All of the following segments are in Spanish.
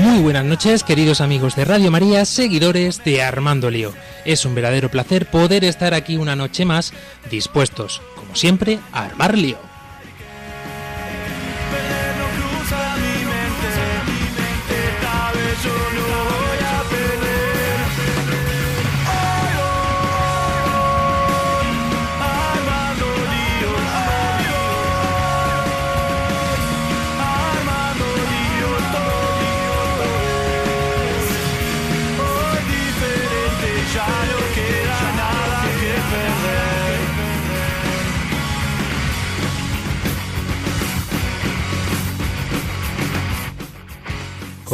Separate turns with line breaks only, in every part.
Muy buenas noches, queridos amigos de Radio María, seguidores de Armando Lío. Es un verdadero placer poder estar aquí una noche más, dispuestos, como siempre, a armar lío.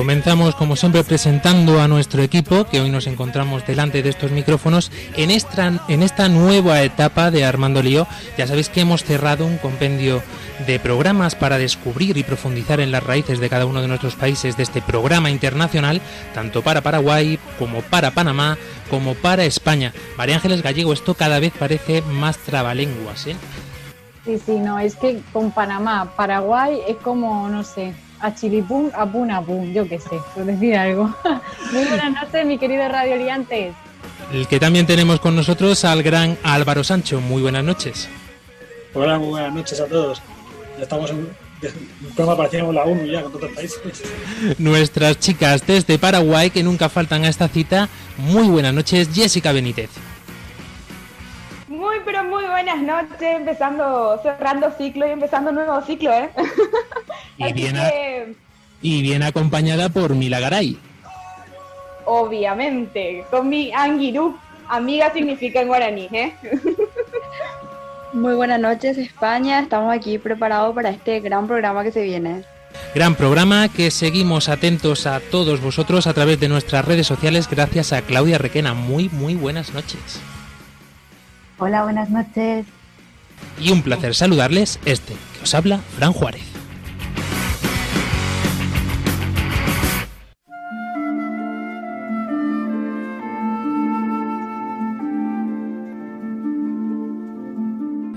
Comenzamos como siempre presentando a nuestro equipo, que hoy nos encontramos delante de estos micrófonos en esta, nueva etapa de Armando Lío. Ya sabéis que hemos cerrado un compendio de programas para descubrir y profundizar en las raíces de cada uno de nuestros países de este programa internacional, tanto para Paraguay como para Panamá, como para España. María Ángeles Gallego, esto cada vez parece más trabalenguas, ¿eh?
Sí, sí, no, es que con Panamá, Paraguay es como, no sé, a chilipum, a pum, a pum, yo qué sé, por decir algo. Muy buenas noches, mi querido Radio Oriantes.
El que también tenemos con nosotros al gran Álvaro Sancho. Muy buenas noches.
Hola, muy buenas noches a todos. Ya estamos en un programa parecíamos la ONU ya con todos los países.
Nuestras chicas desde Paraguay que nunca faltan a esta cita. Muy buenas noches, Jessica Benítez.
Muy, pero muy buenas noches, empezando, cerrando ciclo y empezando un nuevo ciclo, ¿eh?
Y
Así
bien, a-
que,
y bien acompañada por Milagaray.
obviamente, con mi Angiru, amiga significa en guaraní, ¿eh?
Muy buenas noches España, estamos aquí preparados para este gran programa que se viene.
Gran programa que seguimos atentos a todos vosotros a través de nuestras redes sociales gracias a Claudia Requena. Muy, muy buenas noches.
Hola, buenas noches.
Y un placer saludarles este que os habla Fran Juárez.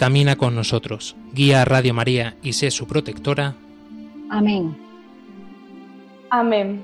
camina con nosotros, guía a Radio María y sé su protectora.
Amén.
Amén.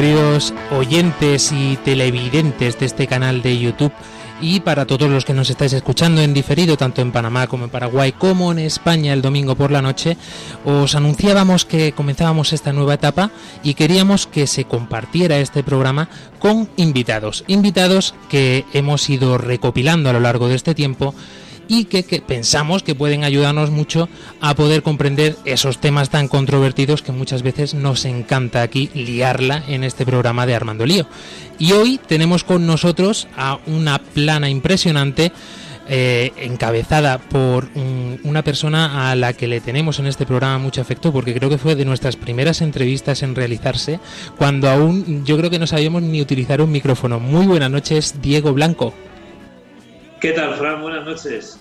Queridos oyentes y televidentes de este canal de YouTube, y para todos los que nos estáis escuchando en diferido, tanto en Panamá como en Paraguay, como en España el domingo por la noche, os anunciábamos que comenzábamos esta nueva etapa y queríamos que se compartiera este programa con invitados. Invitados que hemos ido recopilando a lo largo de este tiempo y que, pensamos que pueden ayudarnos mucho a poder comprender esos temas tan controvertidos que muchas veces nos encanta aquí liarla en este programa de Armando Lío. Y hoy tenemos con nosotros a una plana impresionante eh, encabezada por un- una persona a la que le tenemos en este programa mucho afecto porque creo que fue de nuestras primeras entrevistas en realizarse cuando aún yo creo que no sabíamos ni utilizar un micrófono. Muy buenas noches, Diego Blanco.
¿Qué tal, Fran? Buenas noches.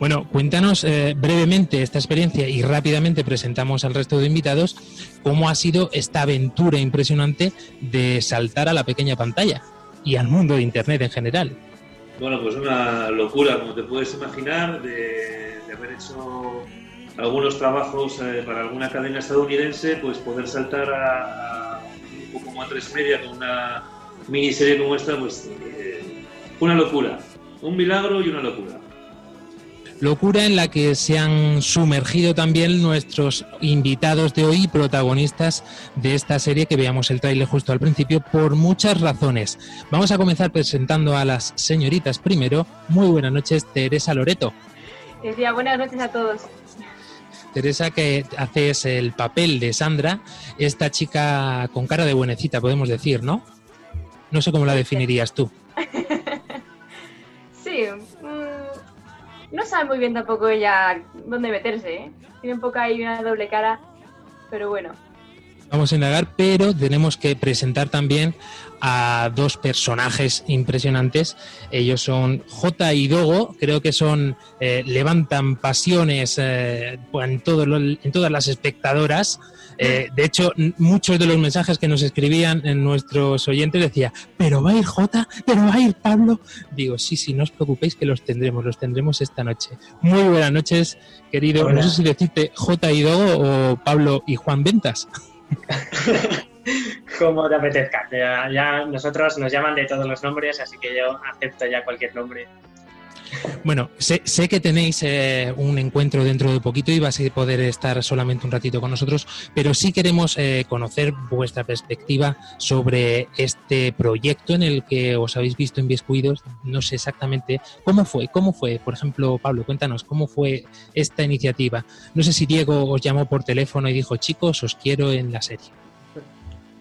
Bueno, cuéntanos eh, brevemente esta experiencia y rápidamente presentamos al resto de invitados cómo ha sido esta aventura impresionante de saltar a la pequeña pantalla y al mundo de Internet en general.
Bueno, pues una locura, como te puedes imaginar, de, de haber hecho algunos trabajos eh, para alguna cadena estadounidense, pues poder saltar a, a un grupo como a tres media con una miniserie como esta, pues eh, una locura. Un milagro y una locura.
Locura en la que se han sumergido también nuestros invitados de hoy, protagonistas de esta serie que veamos el tráiler justo al principio, por muchas razones. Vamos a comenzar presentando a las señoritas primero. Muy buenas noches, Teresa Loreto.
Decía, buenas noches a todos.
Teresa, que haces el papel de Sandra, esta chica con cara de buenecita, podemos decir, ¿no? No sé cómo la definirías tú.
Mm, no sabe muy bien tampoco ella dónde meterse, ¿eh? Tiene un poco ahí una doble cara, pero bueno.
Vamos a indagar, pero tenemos que presentar también a dos personajes impresionantes. Ellos son J y Dogo, creo que son eh, levantan pasiones eh, en todas las espectadoras. Eh, de hecho, muchos de los mensajes que nos escribían en nuestros oyentes decía, pero va a ir J, pero va a ir Pablo. Digo, sí, sí, no os preocupéis que los tendremos, los tendremos esta noche. Muy buenas noches, querido.
Hola.
No sé si decirte J y Dogo o Pablo y Juan Ventas.
Como te apetezca. Ya, ya nosotros nos llaman de todos los nombres, así que yo acepto ya cualquier nombre.
Bueno, sé, sé que tenéis eh, un encuentro dentro de poquito y vas a poder estar solamente un ratito con nosotros, pero sí queremos eh, conocer vuestra perspectiva sobre este proyecto en el que os habéis visto inviscuidos. No sé exactamente cómo fue, cómo fue. Por ejemplo, Pablo, cuéntanos cómo fue esta iniciativa. No sé si Diego os llamó por teléfono y dijo, chicos, os quiero en la serie.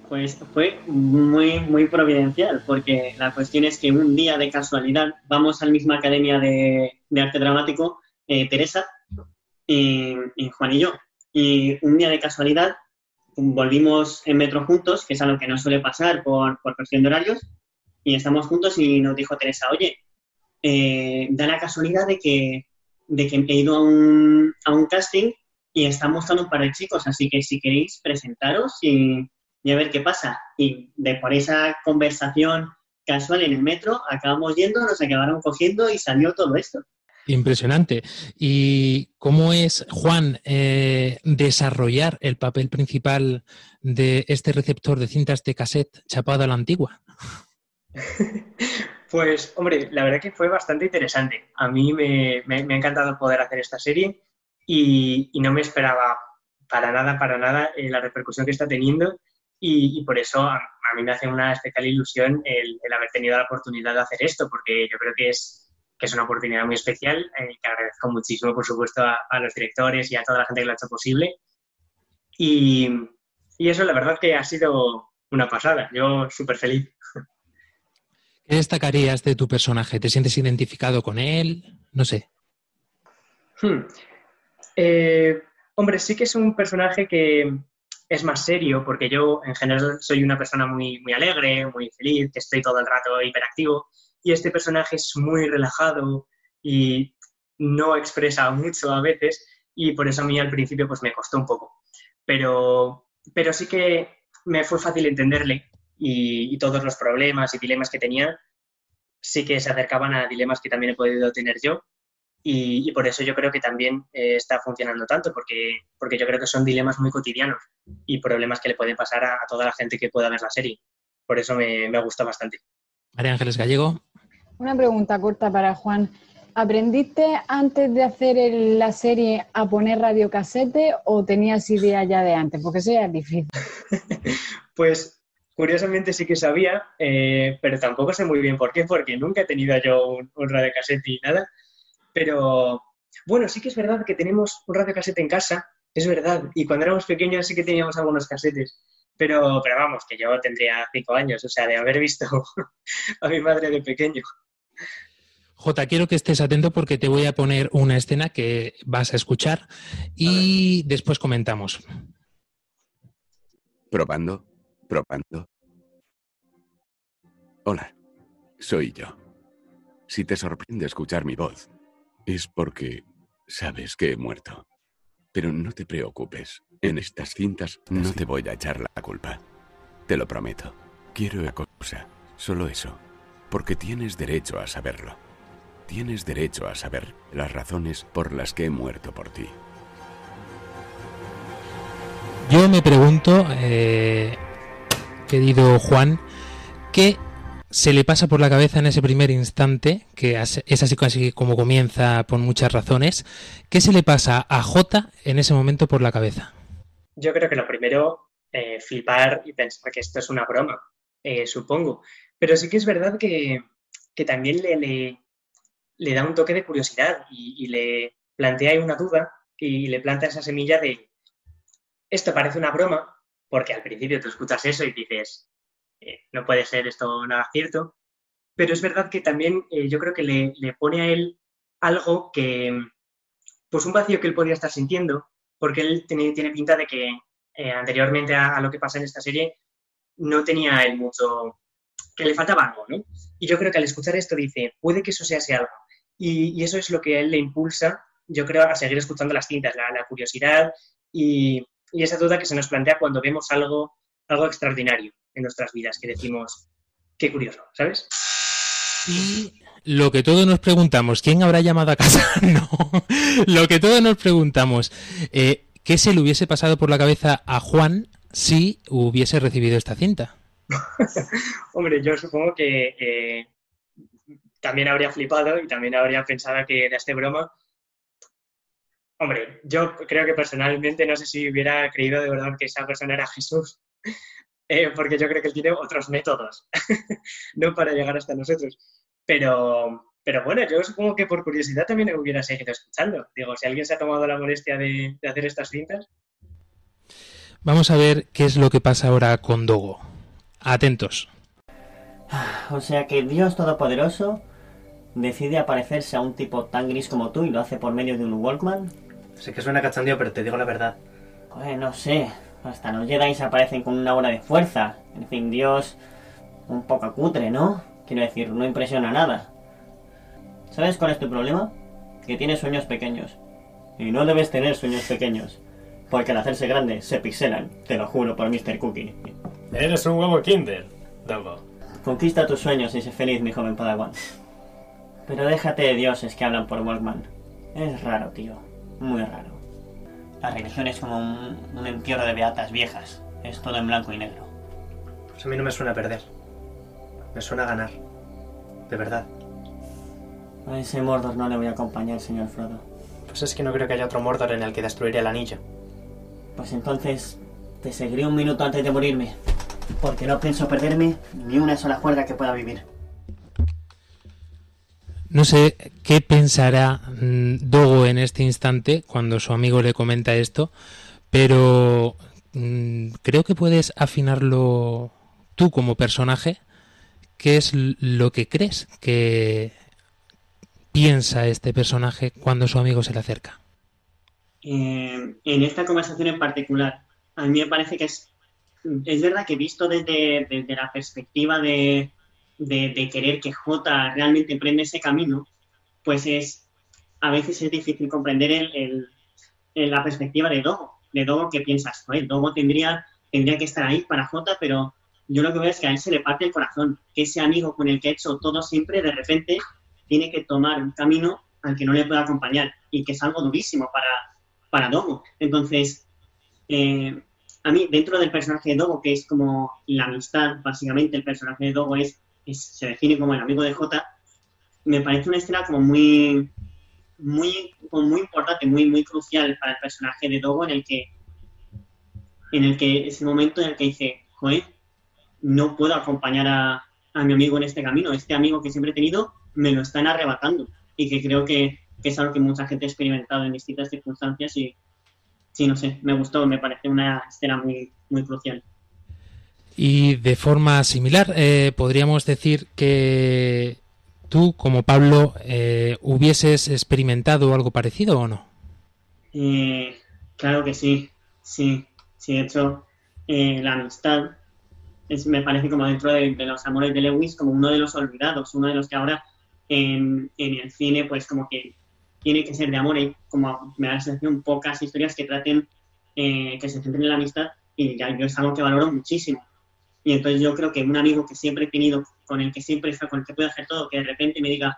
Pues fue muy, muy providencial, porque la cuestión es que un día de casualidad vamos a la misma academia de, de arte dramático, eh, Teresa y, y Juan y yo. Y un día de casualidad volvimos en metro juntos, que es algo que no suele pasar por, por cuestión de horarios, y estamos juntos y nos dijo Teresa, oye, eh, da la casualidad de que, de que he ido a un, a un casting y están buscando un par de chicos, así que si queréis presentaros y, y a ver qué pasa. Y de por esa conversación casual en el metro, acabamos yendo, nos acabaron cogiendo y salió todo esto.
Impresionante. ¿Y cómo es, Juan, eh, desarrollar el papel principal de este receptor de cintas de cassette chapado a la antigua?
Pues, hombre, la verdad que fue bastante interesante. A mí me, me- me ha encantado poder hacer esta serie y, y no me esperaba para nada, para nada eh, la repercusión que está teniendo y, y por eso a, a mí me hace una especial ilusión el, el haber tenido la oportunidad de hacer esto, porque yo creo que es, que es una oportunidad muy especial eh, que agradezco muchísimo, por supuesto, a, a los directores y a toda la gente que lo ha hecho posible. Y, y eso, la verdad, que ha sido una pasada. Yo súper feliz.
¿Qué destacarías de tu personaje? ¿Te sientes identificado con él? No sé.
Hmm. Eh, hombre, sí que es un personaje que es más serio, porque yo en general soy una persona muy, muy alegre, muy feliz, que estoy todo el rato hiperactivo, y este personaje es muy relajado y no expresa mucho a veces, y por eso a mí al principio pues me costó un poco. Pero, pero sí que me fue fácil entenderle y, y todos los problemas y dilemas que tenía sí que se acercaban a dilemas que también he podido tener yo y, y por eso yo creo que también eh, está funcionando tanto, porque, porque yo creo que son dilemas muy cotidianos y problemas que le pueden pasar a, a toda la gente que pueda ver la serie. Por eso me, me gusta bastante.
María Ángeles Gallego.
Una pregunta corta para Juan. ¿Aprendiste antes de hacer el- la serie a poner radiocasete o tenías idea ya de antes? Porque eso ya es difícil.
Pues curiosamente sí que sabía, eh, pero tampoco sé muy bien por qué, porque nunca he tenido yo un, un radiocasete ni nada. Pero bueno, sí que es verdad que tenemos un radiocasete en casa, es verdad, y cuando éramos pequeños sí que teníamos algunos casetes. Pero, pero vamos, que yo tendría cinco años, o sea, de haber visto a mi madre de pequeño.
Jota, quiero que estés atento porque te voy a poner una escena que vas a escuchar y después comentamos.
Probando, probando. Hola, soy yo. Si te sorprende escuchar mi voz, es porque sabes que he muerto. Pero no te preocupes, en estas cintas no te voy a echar la culpa. Te lo prometo. Quiero una cosa, solo eso, porque tienes derecho a saberlo. Tienes derecho a saber las razones por las que he muerto por ti.
Yo me pregunto, eh, querido Juan, ¿qué se le pasa por la cabeza en ese primer instante, que es así como comienza por muchas razones, ¿qué se le pasa a J en ese momento por la cabeza?
Yo creo que lo primero, eh, flipar y pensar que esto es una broma, eh, supongo. Pero sí que es verdad que, que también le, le, da un toque de curiosidad y, y le plantea una duda y le planta esa semilla de esto parece una broma, porque al principio tú escuchas eso y dices, eh, no puede ser esto nada cierto, pero es verdad que también eh, yo creo que le, le, pone a él algo que, pues un vacío que él podría estar sintiendo, porque él tiene, tiene pinta de que eh, anteriormente a, lo que pasa en esta serie no tenía él mucho, que le faltaba algo, ¿no? Y yo creo que al escuchar esto dice, puede que eso sea ese algo. Y, eso es lo que él le impulsa, yo creo, a seguir escuchando las cintas, la, la curiosidad y, y esa duda que se nos plantea cuando vemos algo, algo extraordinario en nuestras vidas, que decimos, qué curioso, ¿sabes?
Y lo que todos nos preguntamos, ¿quién habrá llamado a casa? no, lo que todos nos preguntamos, eh, ¿qué se le hubiese pasado por la cabeza a Juan si hubiese recibido esta cinta?
Hombre, yo supongo que eh, también habría flipado y también habría pensado que era este broma, Hombre, yo creo que personalmente no sé si hubiera creído de verdad que esa persona era Jesús, eh, porque yo creo que él tiene otros métodos, no para llegar hasta nosotros. Pero, pero bueno, yo supongo que por curiosidad también hubiera seguido escuchando. Digo, si alguien se ha tomado la molestia de, de hacer estas cintas.
Vamos a ver qué es lo que pasa ahora con Dogo. Atentos.
O sea que Dios Todopoderoso decide aparecerse a un tipo tan gris como tú y lo hace por medio de un Walkman.
Sé que suena cachondeo, pero te digo la verdad.
Pues no sé. Hasta los Jedi se aparecen con una hora de fuerza. En fin, Dios. Un poco cutre, ¿no? Quiero decir, no impresiona nada. ¿Sabes cuál es tu problema? Que tienes sueños pequeños. Y no debes tener sueños pequeños. Porque al hacerse grandes se pixelan. Te lo juro por Mr. Cookie.
Eres un huevo Kinder, Dogo.
Conquista tus sueños y sé feliz, mi joven Padawan. Pero déjate de dioses que hablan por Walkman. Es raro, tío. Muy raro. La religión es como un, un, entierro de beatas viejas. Es todo en blanco y negro.
Pues a mí no me suena a perder. Me suena a ganar. De verdad.
A ese Mordor no le voy a acompañar, señor Frodo.
Pues es que no creo que haya otro Mordor en el que destruiré el anillo.
Pues entonces te seguiré un minuto antes de morirme. Porque no pienso perderme ni una sola cuerda que pueda vivir.
No sé qué pensará mmm, Dogo en este instante cuando su amigo le comenta esto, pero mmm, creo que puedes afinarlo tú como personaje. ¿Qué es lo que crees que piensa este personaje cuando su amigo se le acerca?
Eh, en esta conversación en particular, a mí me parece que es, es verdad que visto desde, desde la perspectiva de, de, de, querer que J realmente emprenda ese camino, pues es a veces es difícil comprender el, el, el, la perspectiva de Dogo, de Dogo que piensas, joder, Dogo tendría, tendría que estar ahí para J, pero yo lo que veo es que a él se le parte el corazón, que ese amigo con el que ha hecho todo siempre, de repente, tiene que tomar un camino al que no le puede acompañar y que es algo durísimo para, para Dogo. Entonces, eh, a mí, dentro del personaje de Dogo, que es como la amistad, básicamente el personaje de Dogo es se define como el amigo de J, me parece una escena como muy, muy, como muy importante, muy, muy crucial para el personaje de Dogo, en el que, en el que es el momento en el que dice, joder, no puedo acompañar a, a mi amigo en este camino, este amigo que siempre he tenido me lo están arrebatando y que creo que, que es algo que mucha gente ha experimentado en distintas circunstancias y sí, no sé, me gustó, me parece una escena muy, muy crucial.
Y de forma similar, eh, podríamos decir que tú, como Pablo, eh, hubieses experimentado algo parecido o no?
Eh, claro que sí, sí. Sí, de hecho, eh, la amistad es, me parece como dentro de, los amores de Lewis como uno de los olvidados, uno de los que ahora en, el cine pues como que tiene que ser de amor y como me da la sensación pocas historias que traten, que se centren en la amistad y ya yo es algo que valoro muchísimo y entonces yo creo que un amigo que siempre he tenido, con el que siempre está, con el que puedo hacer todo, que de repente me diga,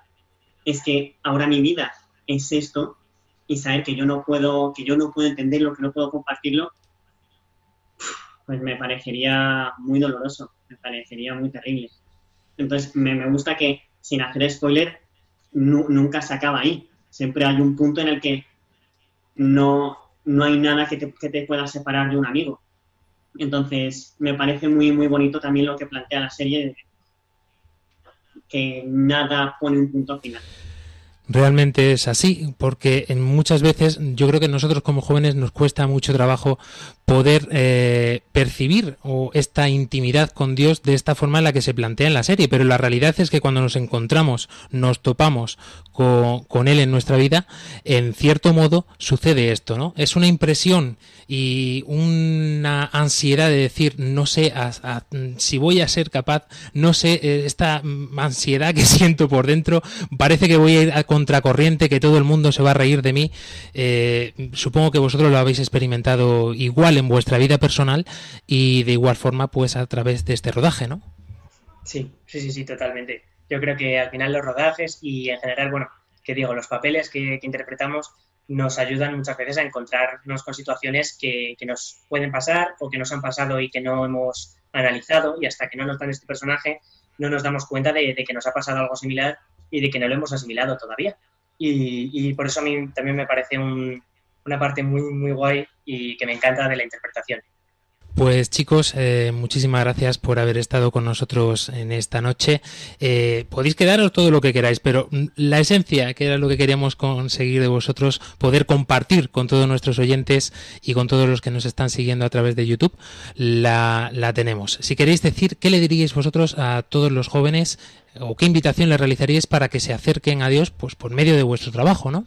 es que ahora mi vida es esto, y saber que yo no puedo, que yo no puedo entenderlo, que no puedo compartirlo, pues me parecería muy doloroso, me parecería muy terrible. Entonces, me, gusta que, sin hacer spoiler, nu- nunca se acaba ahí. Siempre hay un punto en el que no, no hay nada que te, que te pueda separar de un amigo. Entonces, me parece muy, muy bonito también lo que plantea la serie, que nada pone un punto final.
Realmente es así, porque en muchas veces yo creo que nosotros como jóvenes nos cuesta mucho trabajo poder eh, percibir o esta intimidad con Dios de esta forma en la que se plantea en la serie, pero la realidad es que cuando nos encontramos, nos topamos con, con Él en nuestra vida, en cierto modo sucede esto, ¿no? Es una impresión y ansiedad de decir, no sé si voy a ser capaz, no sé, eh, esta ansiedad que siento por dentro, parece que voy a ir a contracorriente, que todo el mundo se va a reír de mí. Eh, supongo que vosotros lo habéis experimentado igual en vuestra vida personal y de igual forma pues a través de este rodaje, ¿no?
Sí, sí, sí, sí, totalmente. Yo creo que al final los rodajes y en general, bueno, que digo, los papeles que interpretamos nos ayudan muchas veces a encontrarnos con situaciones que, que nos pueden pasar o que nos han pasado y que no hemos analizado y hasta que no nos dan este personaje no nos damos cuenta de, que nos ha pasado algo similar y de que no lo hemos asimilado todavía. Y, y por eso a mí también me parece un- una parte muy, muy guay y que me encanta de la interpretación.
Pues chicos, eh, muchísimas gracias por haber estado con nosotros en esta noche. Eh, podéis quedaros todo lo que queráis, pero mm, la esencia, que era lo que queríamos conseguir de vosotros, poder compartir con todos nuestros oyentes y con todos los que nos están siguiendo a través de YouTube, la, la tenemos. Si queréis decir, ¿qué le diríais vosotros a todos los jóvenes o qué invitación les realizaríais para que se acerquen a Dios pues por medio de vuestro trabajo, ¿no?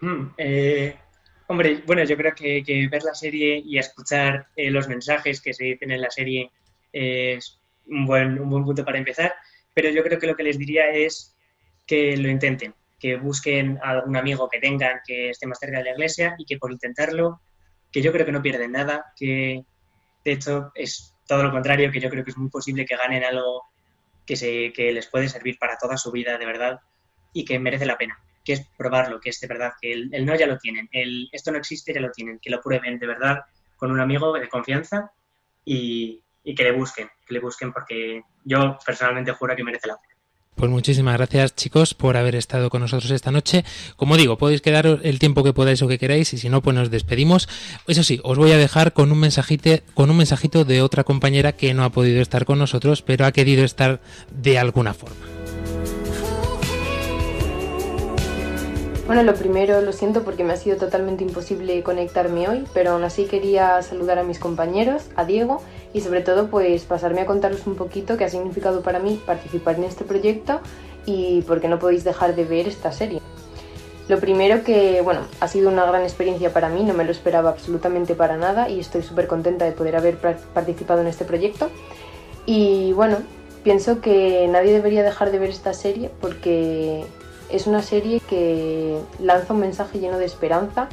Mm, eh, hombre, bueno, yo creo que, que ver la serie y escuchar eh, los mensajes que se dicen en la serie es un buen, un buen punto para empezar, pero yo creo que lo que les diría es que lo intenten, que busquen a algún amigo que tengan que esté más cerca de la iglesia y que por intentarlo, que yo creo que no pierden nada, que de hecho es todo lo contrario, que yo creo que es muy posible que ganen algo que, se, que les puede servir para toda su vida de verdad y que merece la pena, que es probarlo, que es de verdad, que el, no ya lo tienen, el esto no existe ya lo tienen, que lo prueben de verdad con un amigo de confianza y, que le busquen, que le busquen porque yo personalmente juro que merece la pena.
Pues muchísimas gracias chicos por haber estado con nosotros esta noche. Como digo, podéis quedaros el tiempo que podáis o que queráis y si no, pues nos despedimos. Eso sí, os voy a dejar con un mensajito, con un mensajito de otra compañera que no ha podido estar con nosotros, pero ha querido estar de alguna forma.
Bueno, lo primero, lo siento porque me ha sido totalmente imposible conectarme hoy, pero aún así quería saludar a mis compañeros, a Diego y sobre todo pues pasarme a contaros un poquito qué ha significado para mí participar en este proyecto y por qué no podéis dejar de ver esta serie. Lo primero que, bueno, ha sido una gran experiencia para mí, no me lo esperaba absolutamente para nada y estoy súper contenta de poder haber participado en este proyecto. Y bueno, pienso que nadie debería dejar de ver esta serie porque es una serie que lanza un mensaje lleno de esperanza,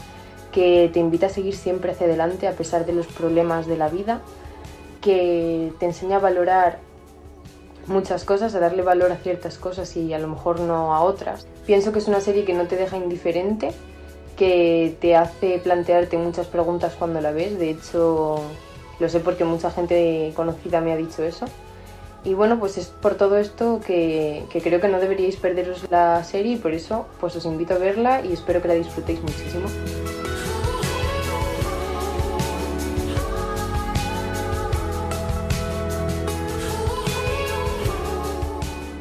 que te invita a seguir siempre hacia adelante a pesar de los problemas de la vida, que te enseña a valorar muchas cosas, a darle valor a ciertas cosas y a lo mejor no a otras. Pienso que es una serie que no te deja indiferente, que te hace plantearte muchas preguntas cuando la ves, de hecho lo sé porque mucha gente conocida me ha dicho eso. Y bueno, pues es por todo esto que, creo que no deberíais perderos la serie y por eso pues os invito a verla y espero que la disfrutéis muchísimo.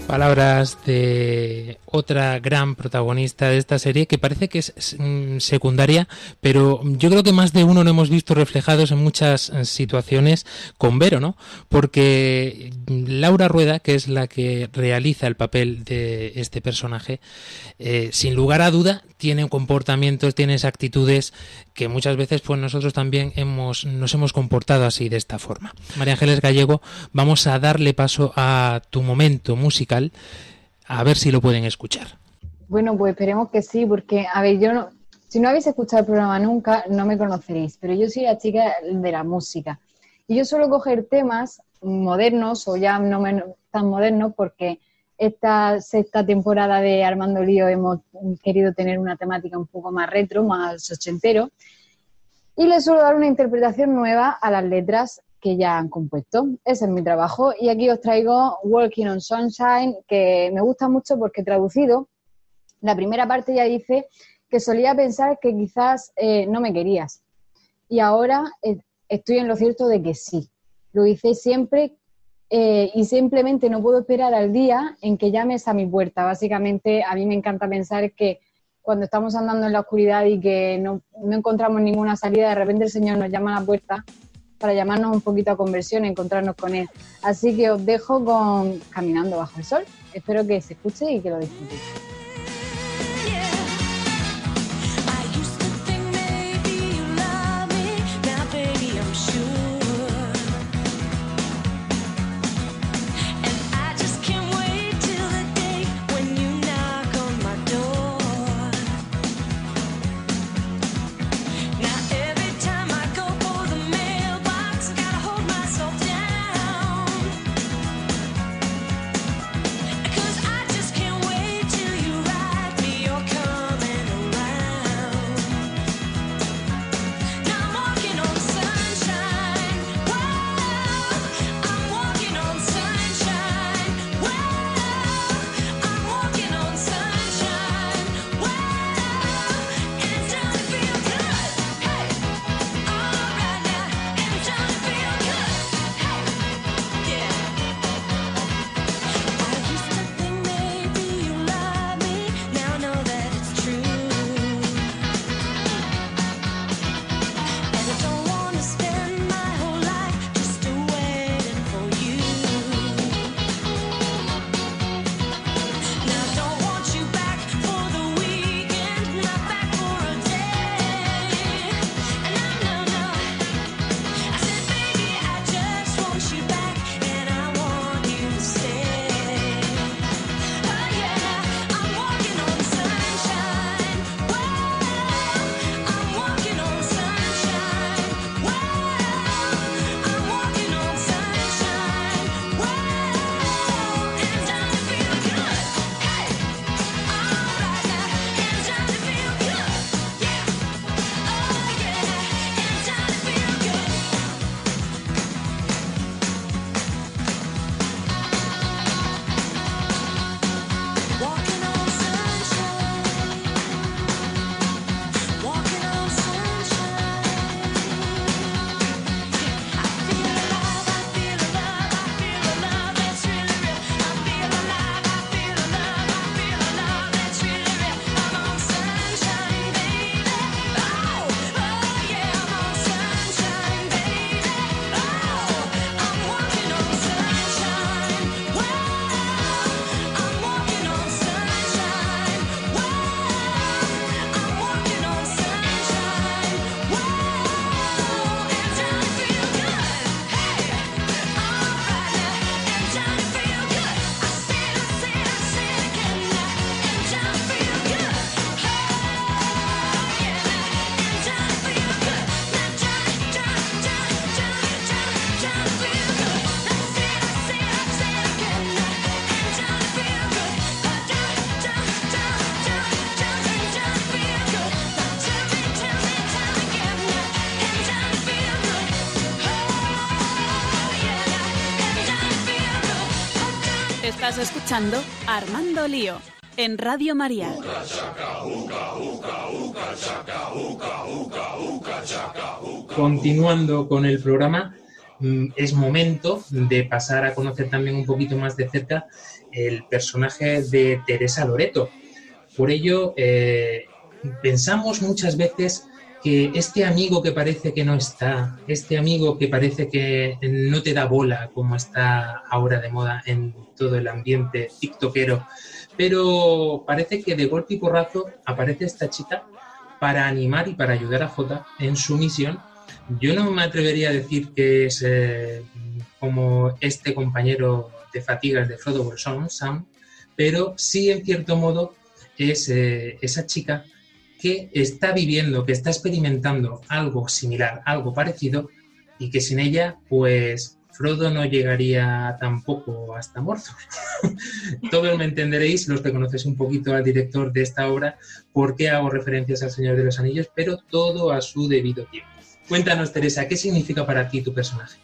Palabras de otra gran protagonista de esta serie que parece que es mm, secundaria, pero yo creo que más de uno lo hemos visto reflejados en muchas eh, situaciones con Vero, ¿no? Porque Laura Rueda, que es la que realiza el papel de este personaje, eh, sin lugar a duda tiene comportamientos, tiene actitudes que muchas veces pues nosotros también hemos, nos hemos comportado así de esta forma. María Ángeles Gallego, vamos a darle paso a tu momento musical, a ver si lo pueden escuchar.
Bueno, pues esperemos que sí, porque, a ver, yo no, si no habéis escuchado el programa nunca, no me conoceréis, pero yo soy la chica de la música. Y yo suelo coger temas modernos o ya no tan modernos porque esta sexta temporada de Armando Lío hemos querido tener una temática un poco más retro, más ochentero. y les suelo dar una interpretación nueva a las letras que ya han compuesto. Ese es mi trabajo y aquí os traigo Walking on Sunshine, que me gusta mucho porque traducido, la primera parte ya dice que solía pensar que quizás eh, no me querías y ahora eh, estoy en lo cierto de que sí. Lo hice siempre eh, y simplemente no puedo esperar al día en que llames a mi puerta. Básicamente, a mí me encanta pensar que cuando estamos andando en la oscuridad y que no, no encontramos ninguna salida, de repente el Señor nos llama a la puerta para llamarnos un poquito a conversión, encontrarnos con Él. Así que os dejo con Caminando bajo el sol. Espero que se escuche y que lo disfrutéis.
Estás escuchando Armando Lío en Radio María.
Continuando con el programa, mm, es momento de pasar a conocer también un poquito más de cerca el personaje de Teresa Loreto. Por ello, eh, pensamos muchas veces que este amigo que parece que no está, este amigo que parece que no te da bola, como está ahora de moda en todo el ambiente tiktokero, pero parece que de golpe y porrazo aparece esta chica para animar y para ayudar a Jota en su misión. Yo no me atrevería a decir que es eh, como este compañero de fatigas de Frodo Bolsón, Sam, pero sí en cierto modo es eh, esa chica que está viviendo, que está experimentando algo similar, algo parecido, y que sin ella, pues Frodo no llegaría tampoco hasta Mordor. Todos me entenderéis, los que conocéis un poquito al director de esta obra, por qué hago referencias al Señor de los Anillos, pero todo a su debido tiempo. Cuéntanos, Teresa, ¿qué significa para ti tu personaje?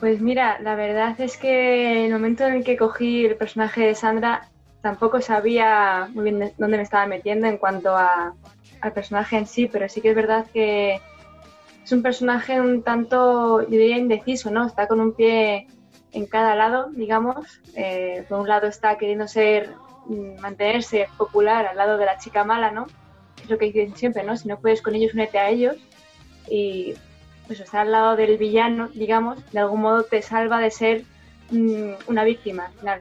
Pues mira, la verdad es que en el momento en el que cogí el personaje de Sandra, tampoco sabía muy bien de- dónde me estaba metiendo en cuanto a- al personaje en sí, pero sí que es verdad que es un personaje un tanto, yo diría, indeciso, ¿no? Está con un pie en cada lado, digamos. Eh, por un lado está queriendo ser, mm, mantenerse popular al lado de la chica mala, ¿no? Es lo que dicen siempre, ¿no? Si no puedes con ellos, únete a ellos. Y pues estar al lado del villano, digamos, de algún modo te salva de ser mm, una víctima al final.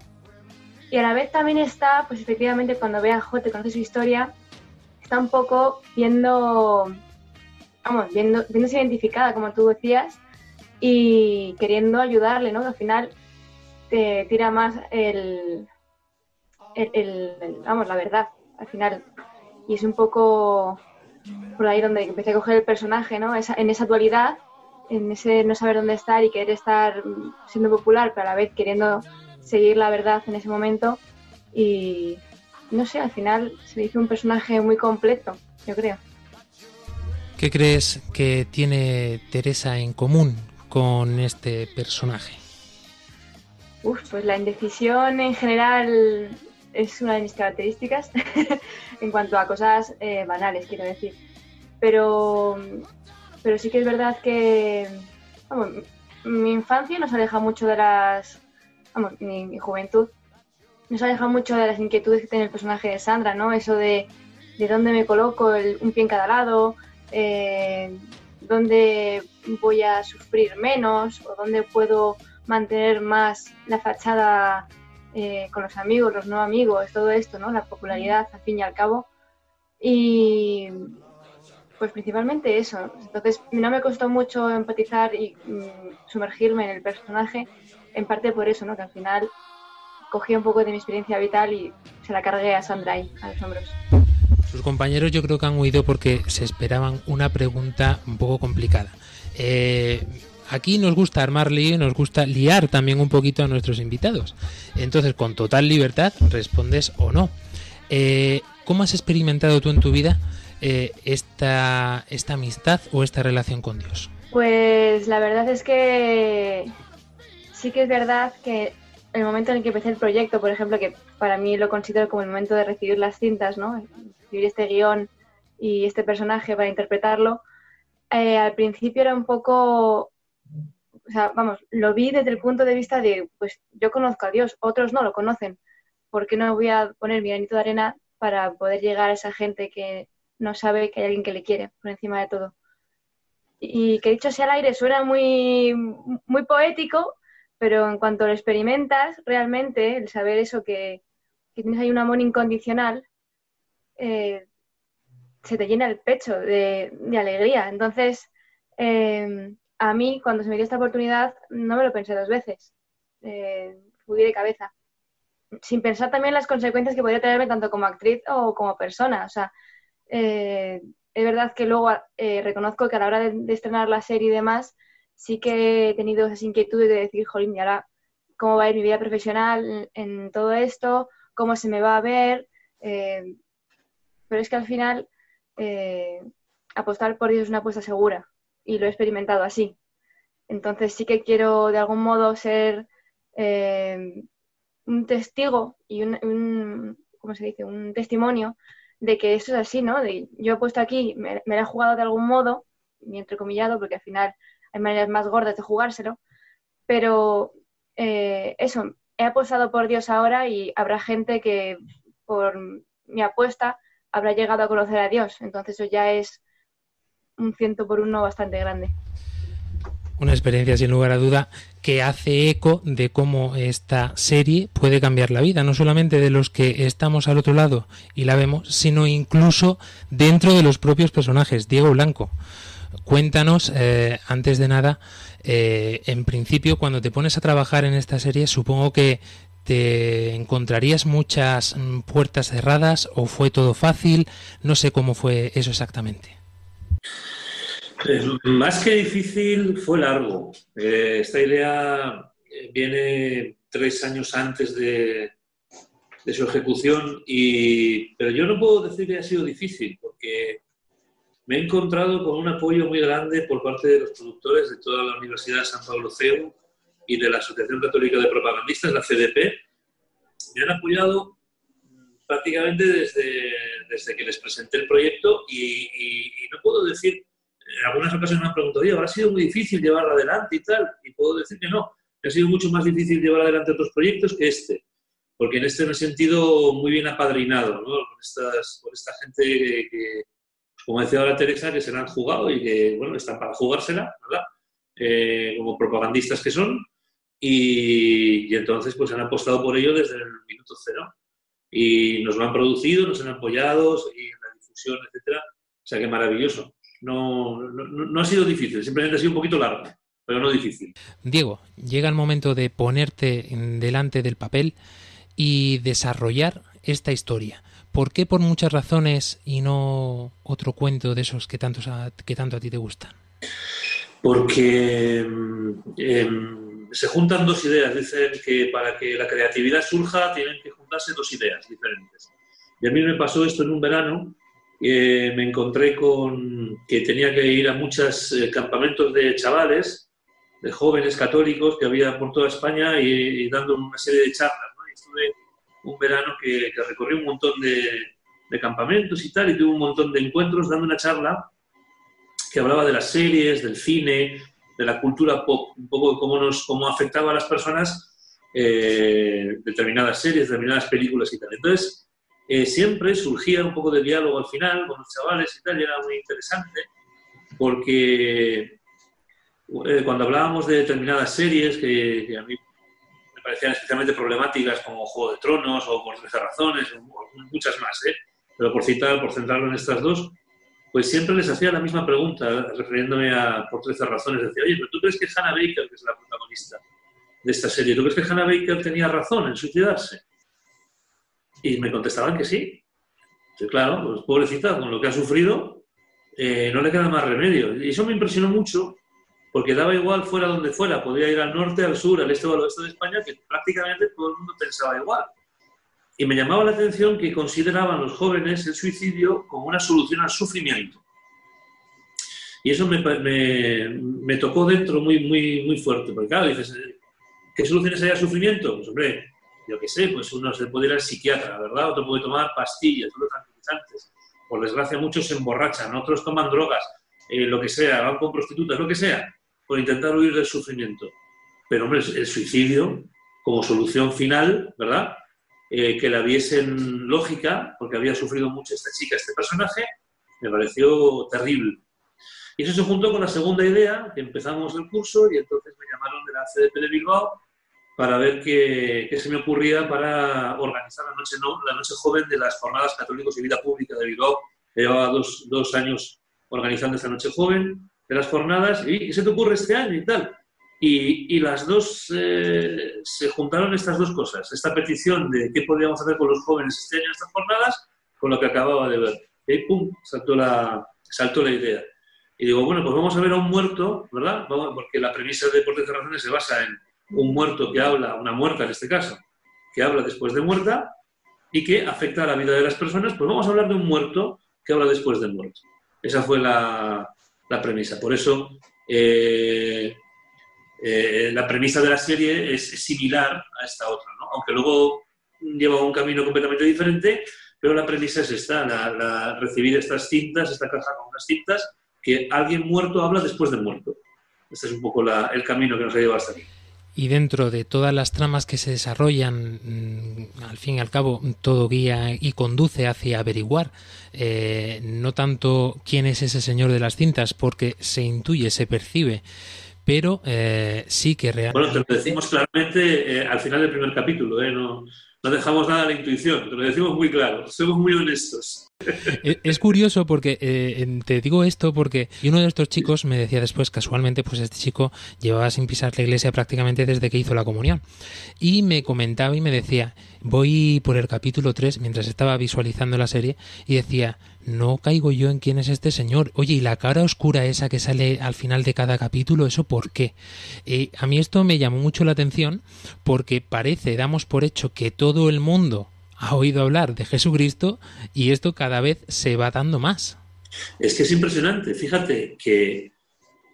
Y a la vez también está, pues efectivamente, cuando ve a Jote, conoce su historia, está un poco viendo, vamos, viendo, viéndose identificada, como tú decías, y queriendo ayudarle, ¿no? Al final te tira más el, el- el- el- vamos, la verdad, al final. Y es un poco por ahí donde empecé a coger el personaje, ¿no? Esa- en esa dualidad, en ese no saber dónde estar y querer estar siendo popular, pero a la vez queriendo seguir la verdad en ese momento. Y no sé, al final se me hizo un personaje muy completo, yo creo.
¿Qué crees que tiene Teresa en común con este personaje?
Uf, pues la indecisión en general es una de mis características en cuanto a cosas eh, banales, quiero decir. Pero, pero sí que es verdad que vamos, mi infancia nos aleja mucho de las. Vamos, mi, juventud nos aleja mucho de las inquietudes que tiene el personaje de Sandra, ¿no? Eso de, de dónde me coloco, un pie en cada lado, eh, dónde voy a sufrir menos o dónde puedo mantener más la fachada eh, con los amigos, los no amigos, todo esto, ¿no? La popularidad, al fin y al cabo. Y pues principalmente eso. Entonces no me costó mucho empatizar y mm, sumergirme en el personaje, en parte por eso, ¿no? Que al final cogí un poco de mi experiencia vital y se la cargué a Sandra ahí, a los hombros.
Sus compañeros yo creo que han huido porque se esperaban una pregunta un poco complicada. Eh, aquí nos gusta armar lío y nos gusta liar también un poquito a nuestros invitados. Entonces, con total libertad, respondes o no. Eh, ¿Cómo has experimentado tú en tu vida eh, esta, esta amistad o esta relación con Dios?
Pues la verdad es que sí que es verdad que el momento en el que empecé el proyecto, por ejemplo, que para mí lo considero como el momento de recibir las cintas, ¿no? Recibir este guion y este personaje para interpretarlo, eh, al principio era un poco, o sea, vamos, lo vi desde el punto de vista de, pues yo conozco a Dios, otros no lo conocen, ¿por qué no voy a poner mi granito de arena para poder llegar a esa gente que no sabe que hay alguien que le quiere por encima de todo? y que dicho sea al aire suena muy, muy poético, pero en cuanto lo experimentas, realmente el saber eso, que, que tienes ahí un amor incondicional, eh, se te llena el pecho de, de alegría. Entonces, eh, a mí, cuando se me dio esta oportunidad, no me lo pensé dos veces. Eh, fui de cabeza. Sin pensar también las consecuencias que podría tenerme tanto como actriz o como persona. O sea, eh, es verdad que luego reconozco que a la hora de, de estrenar la serie y demás, sí que he tenido esas inquietudes de decir, jolín, ¿y ahora cómo va a ir mi vida profesional en, todo esto? ¿Cómo se me va a ver? Eh, pero es que al final eh, apostar por Dios es una apuesta segura y lo he experimentado así. Entonces sí que quiero de algún modo ser eh, un testigo y un, un, ¿cómo se dice? un testimonio de que esto es así, ¿no? De, yo he puesto aquí, me, me la he jugado de algún modo, y entrecomillado, porque al final hay maneras más gordas de jugárselo, pero eh, eso, he apostado por Dios ahora y habrá gente que por mi apuesta habrá llegado a conocer a Dios, entonces eso ya es un ciento por uno bastante grande.
Una experiencia sin lugar a duda que hace eco de cómo esta serie puede cambiar la vida, no solamente de los que estamos al otro lado y la vemos, sino incluso dentro de los propios personajes. Diego Blanco, cuéntanos, eh, antes de nada, eh, en principio, cuando te pones a trabajar en esta serie, supongo que te encontrarías muchas mm, puertas cerradas o fue todo fácil, no sé cómo fue eso exactamente.
Eh, Más que difícil, fue largo. Eh, esta idea viene tres años antes de, de su ejecución, y, pero yo no puedo decir que ha sido difícil, porque me he encontrado con un apoyo muy grande por parte de los productores de toda la Universidad de San Pablo CEU y de la Asociación Católica de Propagandistas, la CDP. Me han apoyado prácticamente desde, desde que les presenté el proyecto y, y- y no puedo decir, en algunas ocasiones me han preguntado, habrá sido muy difícil llevarlo adelante y tal, y puedo decir que no, que ha sido mucho más difícil llevar adelante otros proyectos que este, porque en este me he sentido muy bien apadrinado ¿no? por, estas, por esta gente que, que, como decía ahora Teresa, que se la han jugado y que, bueno, están para jugársela. Eh, como propagandistas que son, y, y entonces pues han apostado por ello desde el minuto cero y nos lo han producido, nos han apoyado y en la difusión, etcétera. O sea que maravilloso. No, no, no- ha sido difícil, simplemente ha sido un poquito largo, pero no difícil.
Diego, llega el momento de ponerte delante del papel y desarrollar esta historia. ¿Por qué por muchas razones y no otro cuento de esos que tanto, que tanto a ti te gustan?
Porque mm, em, se juntan dos ideas. Dicen que para que la creatividad surja tienen que juntarse dos ideas diferentes. Y a mí me pasó esto en un verano. eh, me encontré con que tenía que ir a muchos eh, campamentos de chavales, de jóvenes católicos que había por toda España y, y dando una serie de charlas. ¿no? Y estuve un verano que, que recorrí un montón de, campamentos y tal, y tuve un montón de encuentros dando una charla que hablaba de las series, del cine, de la cultura pop, un poco cómo, nos, cómo afectaba a las personas eh, determinadas series, determinadas películas y tal. Entonces, eh, siempre surgía un poco de diálogo al final con los chavales y tal, y era muy interesante, porque eh, cuando hablábamos de determinadas series que, a mí parecían especialmente problemáticas, como Juego de Tronos o por 13 razones, o muchas más, ¿eh? pero por citar, por centrarlo en estas dos, pues siempre les hacía la misma pregunta, refiriéndome a por 13 razones. Decía, oye, pero tú crees que Hannah Baker, que es la protagonista de esta serie, ¿tú crees que Hannah Baker tenía razón en suicidarse? Y me contestaban que sí. Sí, claro, pues pobrecita, con lo que ha sufrido, eh, no le queda más remedio. Y eso me impresionó mucho, porque daba igual fuera donde fuera, podía ir al norte, al sur, al este o al oeste de España, que prácticamente todo el mundo pensaba igual. Y me llamaba la atención que consideraban los jóvenes el suicidio como una solución al sufrimiento. Y eso me, me, me tocó dentro muy, muy, muy fuerte, porque claro, dices, ¿qué soluciones hay al sufrimiento? Pues hombre, yo qué sé, pues uno se puede ir al psiquiatra, ¿verdad? Otro puede tomar pastillas, otros tranquilizantes. Por desgracia, muchos se emborrachan, otros toman drogas, eh, lo que sea, van con prostitutas, lo que sea, por intentar huir del sufrimiento. Pero, hombre, el suicidio como solución final, ¿verdad? Eh, que la viesen lógica, porque había sufrido mucho esta chica, este personaje, me pareció terrible. Y eso se juntó con la segunda idea, que empezamos el curso y entonces me llamaron de la CDP de Bilbao para ver qué, qué se me ocurría para organizar la noche, no, la noche joven de las Jornadas Católicos y Vida Pública de Bilbao. Llevaba dos, dos años organizando esta noche joven de las jornadas y ¿qué se te ocurre este año y tal? Y, y las dos, eh, se juntaron estas dos cosas, esta petición de qué podríamos hacer con los jóvenes este año en estas jornadas, con lo que acababa de ver. Y ahí, pum, saltó la, saltó la idea. Y digo, bueno, pues vamos a ver a un muerto, ¿verdad? Porque la premisa de Deportes de Razones se basa en un muerto que habla, una muerta en este caso, que habla después de muerta y que afecta a la vida de las personas, pues vamos a hablar de un muerto que habla después de muerto. Esa fue la, la premisa. Por eso eh, eh, la premisa de la serie es, similar a esta otra, ¿no? aunque luego lleva un camino completamente diferente, pero la premisa es esta, la, la- recibir estas cintas, esta caja con unas cintas, que alguien muerto habla después de muerto. Este es un poco la- el camino que nos ha llevado hasta aquí.
Y dentro de todas las tramas que se desarrollan, mm, al fin y al cabo, todo guía y conduce hacia averiguar eh, no tanto quién es ese señor de las cintas, porque se intuye, se percibe, pero eh, sí que
Bueno,
realmente...
te lo decimos claramente eh, al final del primer capítulo, no, no dejamos nada a la intuición, te lo decimos muy claro, somos muy honestos.
E- Es curioso porque eh, te digo esto porque uno de estos chicos me decía después casualmente pues este chico llevaba sin pisar la iglesia prácticamente desde que hizo la comunión. Y me comentaba y me decía voy por el capítulo 3 mientras estaba visualizando la serie y decía no caigo yo en quién es este señor oye y la cara oscura esa que sale al final de cada capítulo eso por qué Eh, a mí esto me llamó mucho la atención porque parece damos por hecho que todo el mundo ha oído hablar de Jesucristo y esto cada vez se va dando más.
Es que es impresionante. Fíjate que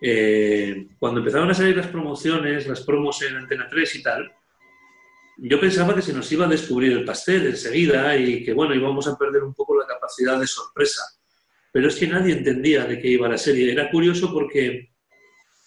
eh, cuando empezaron a salir las promociones, las promos en Antena 3 y tal, yo pensaba que se nos iba a descubrir el pastel enseguida y que, bueno, íbamos a perder un poco la capacidad de sorpresa. Pero es que nadie entendía de qué iba la serie. Era curioso porque,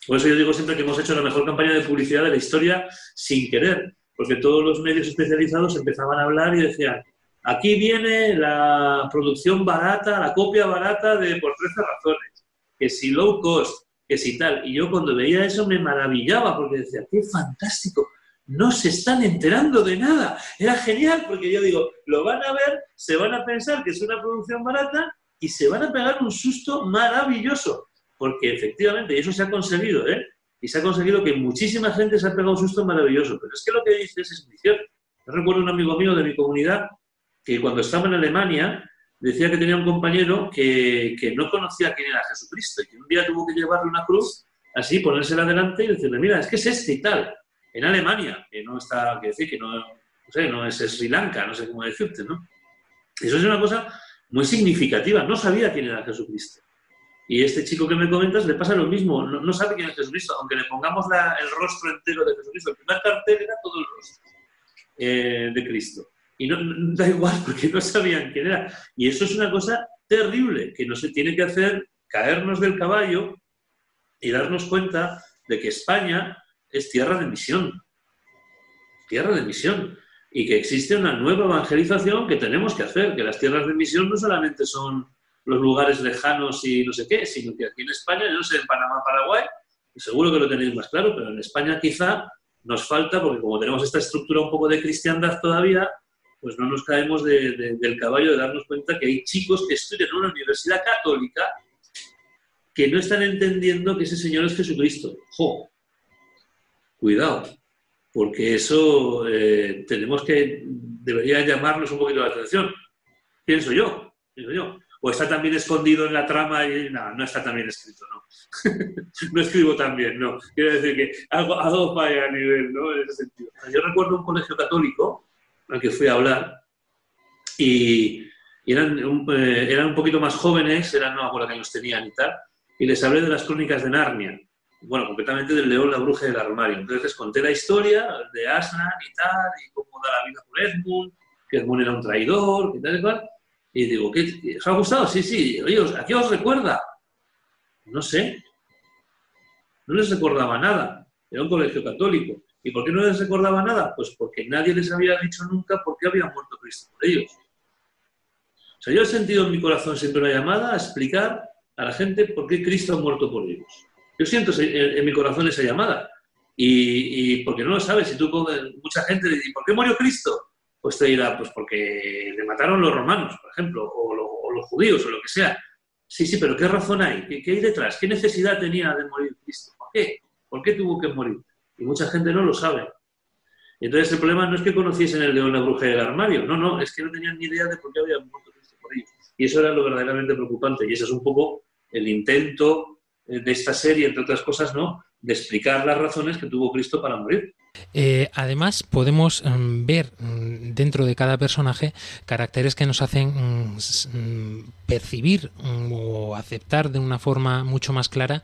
por eso yo digo siempre que hemos hecho la mejor campaña de publicidad de la historia sin querer, porque todos los medios especializados empezaban a hablar y decían, aquí viene la producción barata, la copia barata de Por 13 razones, que si low cost, que si tal. Y yo cuando veía eso me maravillaba porque decía, qué fantástico, no se están enterando de nada. Era genial porque yo digo, lo van a ver, se van a pensar que es una producción barata y se van a pegar un susto maravilloso. Porque efectivamente, y eso se ha conseguido, ¿eh? Y se ha conseguido que muchísima gente se ha pegado un susto maravilloso. Pero es que lo que dices es muy cierto. Yo recuerdo un amigo mío de mi comunidad que cuando estaba en Alemania decía que tenía un compañero que, que no conocía quién era Jesucristo y un día tuvo que llevarle una cruz, así, ponérsela delante y decirle, mira, es que es este y tal en Alemania, que no está, que decir, que no, no, sé, no es Sri Lanka, no sé cómo decirte, ¿no? Eso es una cosa muy significativa. No sabía quién era Jesucristo. Y este chico que me comentas le pasa lo mismo. No, sabe quién es Jesucristo, aunque le pongamos el rostro entero de Jesucristo. El primer cartel era todo el rostro eh, de Cristo. Y no, da igual, porque no sabían quién era. Y eso es una cosa terrible, que no se tiene que hacer caernos del caballo y darnos cuenta de que España es tierra de misión. Tierra de misión. Y que existe una nueva evangelización que tenemos que hacer, que las tierras de misión no solamente son los lugares lejanos y no sé qué, sino que aquí en España, yo no sé, en Panamá, Paraguay, seguro que lo tenéis más claro, pero en España quizá nos falta, porque como tenemos esta estructura un poco de cristiandad todavía, pues no nos caemos del caballo de darnos cuenta que hay chicos que estudian en una universidad católica que no están entendiendo que ese Señor es Jesucristo. ¡Jo! cuidado, porque eso eh, tenemos que, debería llamarnos un poquito la atención. Pienso yo, pienso yo. O está también escondido en la trama y no, no está tan bien escrito, no. no escribo tan bien, no. Quiero decir que algo, algo falla a nivel, ¿no? En ese sentido. Yo recuerdo un colegio católico al que fui a hablar y, eran, un, eh, eran un poquito más jóvenes, eran, no me acuerdo qué años tenían y tal, y les hablé de las crónicas de Narnia bueno, completamente del león, la bruja y el armario. Entonces les conté la historia de Aslan y tal, y cómo da la vida por Edmund, que Edmund era un traidor, y tal y cual. Y digo, ¿qué, ¿os ha gustado? Sí, sí. Oye, ¿a os recuerda? No sé. No les recordaba nada. Era un colegio católico. ¿Y por qué no les recordaba nada? Pues porque nadie les había dicho nunca por qué había muerto Cristo por ellos. O sea, yo he sentido en mi corazón siempre una llamada a explicar a la gente por qué Cristo ha muerto por ellos. Yo siento en, mi corazón esa llamada. Y, porque no lo sabes, si tú mucha gente dice, ¿por qué murió Cristo? Pues te dirá, pues porque le mataron los romanos, por ejemplo, o, los judíos, o lo que sea. Sí, sí, pero ¿qué razón hay? ¿Qué, hay detrás? ¿Qué necesidad tenía de morir Cristo? ¿Por qué? ¿Por qué tuvo que morir? Y mucha gente no lo sabe. Entonces el problema no es que conociesen el león, la bruja y el armario, no, no, es que no tenían ni idea de por qué había muerto Cristo por ellos. Y eso era lo verdaderamente preocupante. Y ese es un poco el intento de esta serie, entre otras cosas, ¿no? de explicar las razones que tuvo Cristo para morir.
Eh, además, podemos mm, ver mm, dentro de cada personaje caracteres que nos hacen mm, percibir o aceptar de una forma mucho más clara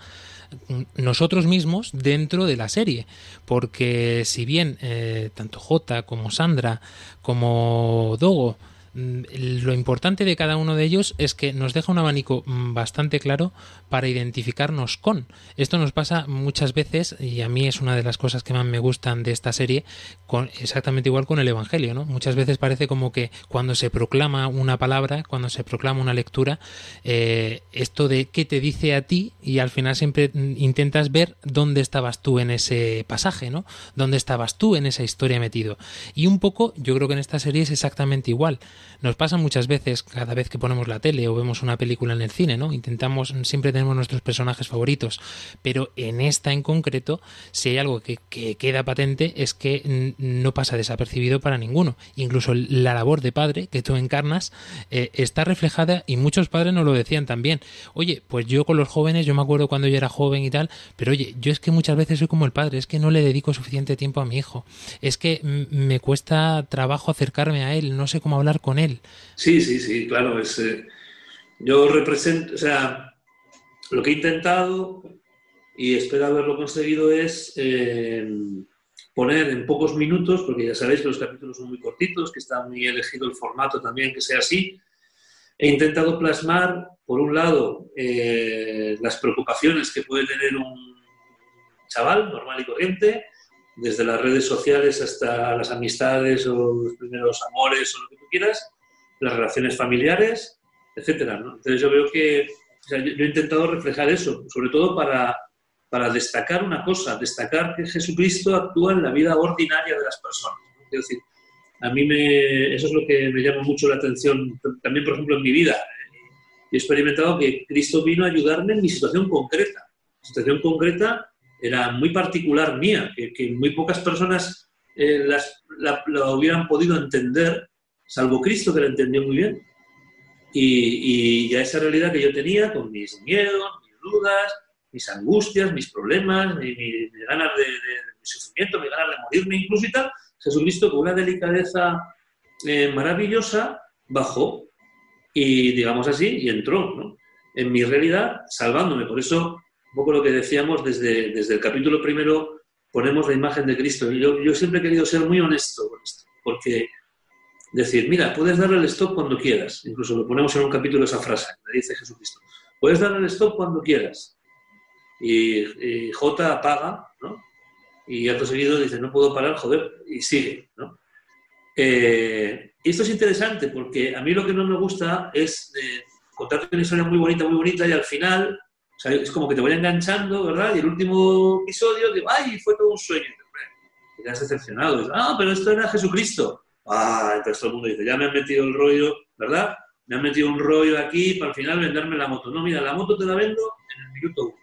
nosotros mismos dentro de la serie. Porque si bien eh, tanto J como Sandra como Dogo lo importante de cada uno de ellos es que nos deja un abanico bastante claro para identificarnos con. Esto nos pasa muchas veces y a mí es una de las cosas que más me gustan de esta serie, con, exactamente igual con el Evangelio, ¿no? Muchas veces parece como que cuando se proclama una palabra, cuando se proclama una lectura, eh, esto de qué te dice a ti y al final siempre intentas ver dónde estabas tú en ese pasaje, ¿no? Dónde estabas tú en esa historia metido. Y un poco, yo creo que en esta serie es exactamente igual. Nos pasa muchas veces cada vez que ponemos la tele o vemos una película en el cine, ¿no? Intentamos, siempre tenemos nuestros personajes favoritos, pero en esta en concreto, si hay algo que, queda patente es que no pasa desapercibido para ninguno. Incluso la labor de padre que tú encarnas eh, está reflejada y muchos padres nos lo decían también. Oye, pues yo con los jóvenes, yo me acuerdo cuando yo era joven y tal, pero oye, yo es que muchas veces soy como el padre, es que no le dedico suficiente tiempo a mi hijo, es que me cuesta trabajo acercarme a él, no sé cómo hablar con él.
Sí, sí, sí, claro. Es, eh, Yo represento, o sea, lo que he intentado y espero haberlo conseguido es eh, poner en pocos minutos, porque ya sabéis que los capítulos son muy cortitos, que está muy elegido el formato también que sea así. He intentado plasmar, por un lado, eh, las preocupaciones que puede tener un chaval normal y corriente, desde las redes sociales hasta las amistades o los primeros amores o lo que tú quieras, las relaciones familiares, etcétera. ¿no? Entonces yo veo que sea, yo, he intentado reflejar eso, sobre todo para, para destacar una cosa, destacar que Jesucristo actúa en la vida ordinaria de las personas. Es decir, a mí me, eso es lo que me llama mucho la atención, también por ejemplo en mi vida. He experimentado que Cristo vino a ayudarme en mi situación concreta. La situación concreta era muy particular mía, que, muy pocas personas eh, la hubieran podido entender, salvo Cristo que la entendió muy bien. Y, y a esa realidad que yo tenía, con mis miedos, mis dudas, mis angustias, mis problemas, mis, mis, mis ganas de, de, de, mi sufrimiento, mis ganas de morirme incluso y tal, Jesucristo con una delicadeza eh, maravillosa bajó y, digamos así, y entró en mi realidad salvándome. Por eso, un poco lo que decíamos desde, desde el capítulo primero, ponemos la imagen de Cristo. Yo, yo siempre he querido ser muy honesto con esto, porque decir, mira, puedes darle el stop cuando quieras. Incluso lo ponemos en un capítulo esa frase, le dice Jesucristo. Puedes darle el stop cuando quieras. Y, y J apaga, ¿no? Y acto seguido dice, no puedo parar, joder, y sigue, ¿no? Eh, y esto es interesante porque a mí lo que no me gusta es eh, contarte una historia muy bonita, muy bonita y al final, o sea, es como que te voy enganchando, ¿verdad? Y el último episodio, digo, ay, fue todo un sueño. Te quedas decepcionado. Ah, pero esto era Jesucristo. Ah, entonces todo el mundo dice, ya me han metido el rollo, ¿verdad? Me han metido un rollo aquí para al final venderme la moto. No, mira, la moto te la vendo en el minuto uno.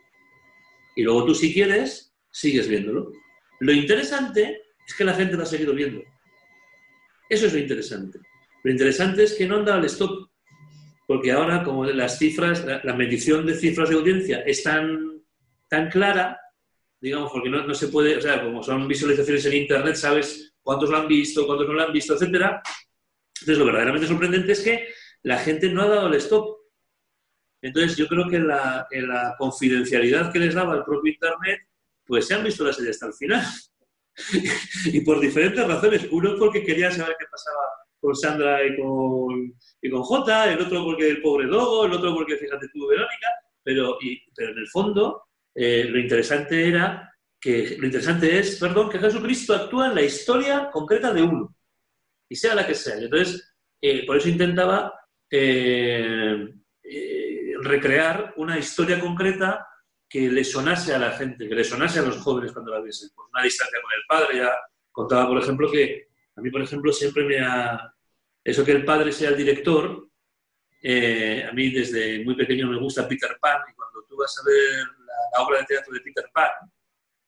Y luego tú, si quieres, sigues viéndolo. Lo interesante es que la gente lo ha seguido viendo. Eso es lo interesante. Lo interesante es que no han dado el stop. Porque ahora, como las cifras, la, la medición de cifras de audiencia es tan, tan clara, digamos, porque no, no, se puede, o sea, como son visualizaciones en Internet, sabes cuántos lo han visto, cuántos no lo han visto, etcétera. Entonces, lo verdaderamente sorprendente es que la gente no ha dado el stop. Entonces, yo creo que la, en la confidencialidad que les daba el propio Internet, pues se han visto la serie hasta el final. y por diferentes razones. Uno porque quería saber qué pasaba con Sandra y con, y con Jota, el otro porque el pobre Dogo, el otro porque, fíjate tú, Verónica, pero, y, pero en el fondo eh, lo interesante era que, lo interesante es, perdón, que Jesucristo actúa en la historia concreta de uno, y sea la que sea. Entonces, eh, por eso intentaba eh, eh, recrear una historia concreta que le sonase a la gente, que le sonase a los jóvenes cuando la viesen. Por una distancia con el padre, ya contaba, por ejemplo, que a mí, por ejemplo, siempre me ha... Eso que el padre sea el director, eh, a mí desde muy pequeño me gusta Peter Pan, y cuando tú vas a ver la, la, obra de teatro de Peter Pan,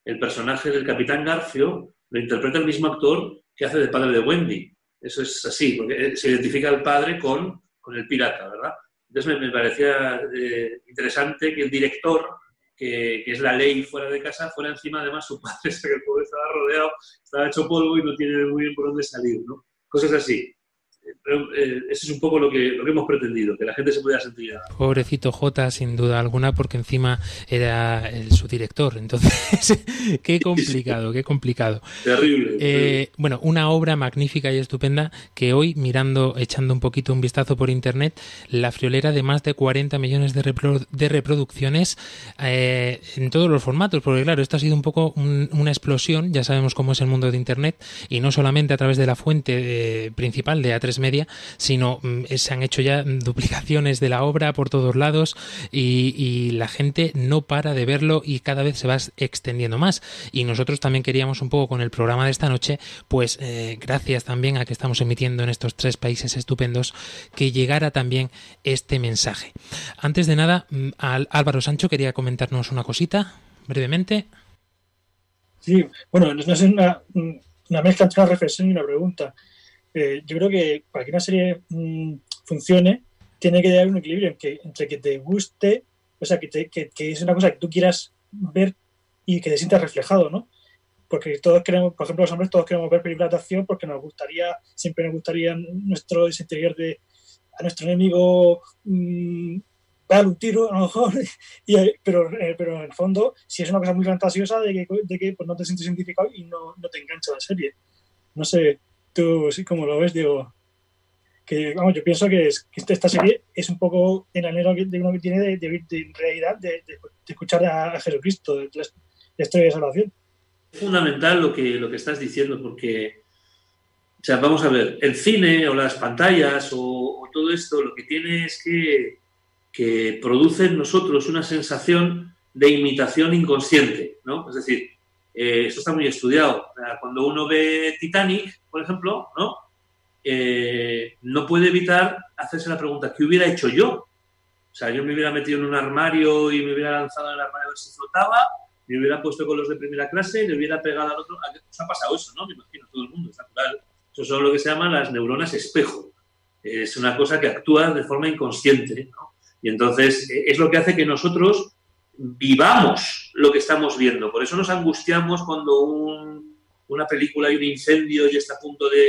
el personaje del capitán Garfio lo interpreta el mismo actor que hace de padre de Wendy. Eso es así, porque se identifica al padre con, con el pirata, ¿verdad? Entonces me, me parecía eh, interesante que el director que, que, es la ley fuera de casa, fuera encima además su padre, que el pobre estaba rodeado, estaba hecho polvo y no tiene muy bien por dónde salir, ¿no? Cosas así. Pero, eh, eso es un poco lo que, lo que hemos pretendido, que la gente se pudiera sentir.
Pobrecito J, sin duda alguna, porque encima era el, su director. Entonces, qué complicado, qué complicado.
Terrible,
eh,
terrible,
Bueno, una obra magnífica y estupenda que hoy, mirando, echando un poquito un vistazo por internet, la friolera de más de 40 millones de, reprodu de reproducciones eh, en todos los formatos, porque claro, esto ha sido un poco un, una explosión, ya sabemos cómo es el mundo de internet, y no solamente a través de la fuente eh, principal de A3 Media, sino mm, se han hecho ya duplicaciones de la obra por todos lados y, la gente no para de verlo y cada vez se va extendiendo más. Y nosotros también queríamos un poco con el programa de esta noche, pues eh, gracias también a que estamos emitiendo en estos tres países estupendos, que llegara también este mensaje. Antes de nada, mm, Álvaro Sancho quería comentarnos una cosita brevemente.
Sí, bueno, no es una mezcla entre una reflexión y una pregunta eh, yo creo que para que una serie mmm, funcione, tiene que haber un equilibrio entre, que te guste, o sea, que, es una cosa que tú quieras ver y que te sientas reflejado, ¿no? Porque todos queremos, por ejemplo, los hombres todos queremos ver películas de acción porque nos gustaría, siempre nos gustaría nuestro interior de a nuestro enemigo mm, pegarle un tiro, a lo mejor, y, pero, eh, pero en el fondo, si es una cosa muy fantasiosa de que, de que pues, no te sientes identificado y no, no te engancha la serie. No sé, tú sí como lo ves, digo, que vamos, yo pienso que, es, que esta serie es un poco en anhelo que- uno que tiene de, de- de- realidad de, de- escuchar a, Jesucristo, de la historia de salvación.
Es fundamental lo que, lo que estás diciendo, porque, o sea, vamos a ver, el cine o las pantallas o, o todo esto lo que tiene es que, que produce en nosotros una sensación de imitación inconsciente, ¿no? Es decir, eh, esto está muy estudiado. Cuando uno ve Titanic, por ejemplo, ¿no? Eh, no puede evitar hacerse la pregunta, ¿qué hubiera hecho yo? O sea, yo me hubiera metido en un armario y me hubiera lanzado en el armario a ver si flotaba, me hubiera puesto con los de primera clase y le hubiera pegado al otro. ¿A qué os ha pasado eso, no? Me imagino, todo el mundo, es natural. Eso son lo que se llaman las neuronas espejo. Es una cosa que actúa de forma inconsciente, ¿no? Y entonces eh, es lo que hace que nosotros vivamos lo que estamos viendo. Por eso nos angustiamos cuando un- una película hay un incendio y está a punto de,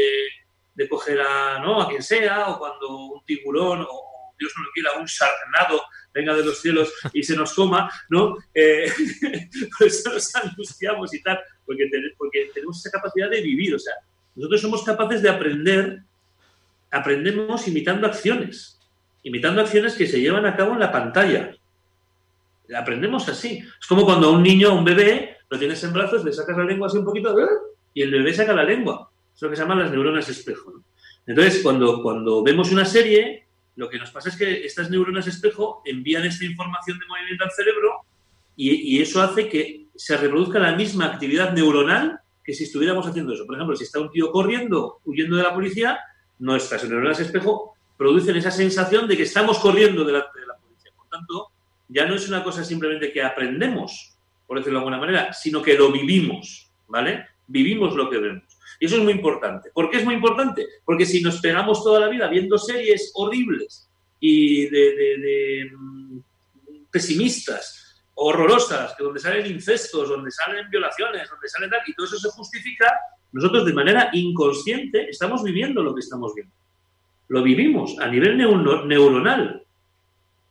de coger a, ¿no? a quien sea, o cuando un tiburón, o, Dios no lo quiera, un sarnado venga de los cielos y se nos coma, ¿no? Eh, por eso nos angustiamos y tal, porque, ten- porque tenemos esa capacidad de vivir. O sea, nosotros somos capaces de aprender, aprendemos imitando acciones, imitando acciones que se llevan a cabo en la pantalla. Aprendemos así. Es como cuando un niño, a un bebé, lo tienes en brazos, le sacas la lengua así un poquito y el bebé saca la lengua. Es lo que se llaman las neuronas espejo. Entonces, cuando, cuando vemos una serie, lo que nos pasa es que estas neuronas espejo envían esta información de movimiento al cerebro y, eso hace que se reproduzca la misma actividad neuronal que si estuviéramos haciendo eso. Por ejemplo, si está un tío corriendo, huyendo de la policía, nuestras neuronas espejo producen esa sensación de que estamos corriendo delante de la policía. Por tanto, ya no es una cosa simplemente que aprendemos, por decirlo de alguna manera, sino que lo vivimos, ¿vale? Vivimos lo que vemos. Y eso es muy importante. ¿Por qué es muy importante? Porque si nos pegamos toda la vida viendo series horribles y de, de- de, mm, pesimistas, horrorosas, que donde salen incestos, donde salen violaciones, donde salen tal, y todo eso se justifica, nosotros de manera inconsciente estamos viviendo lo que estamos viendo. Lo vivimos a nivel neuro- neuronal.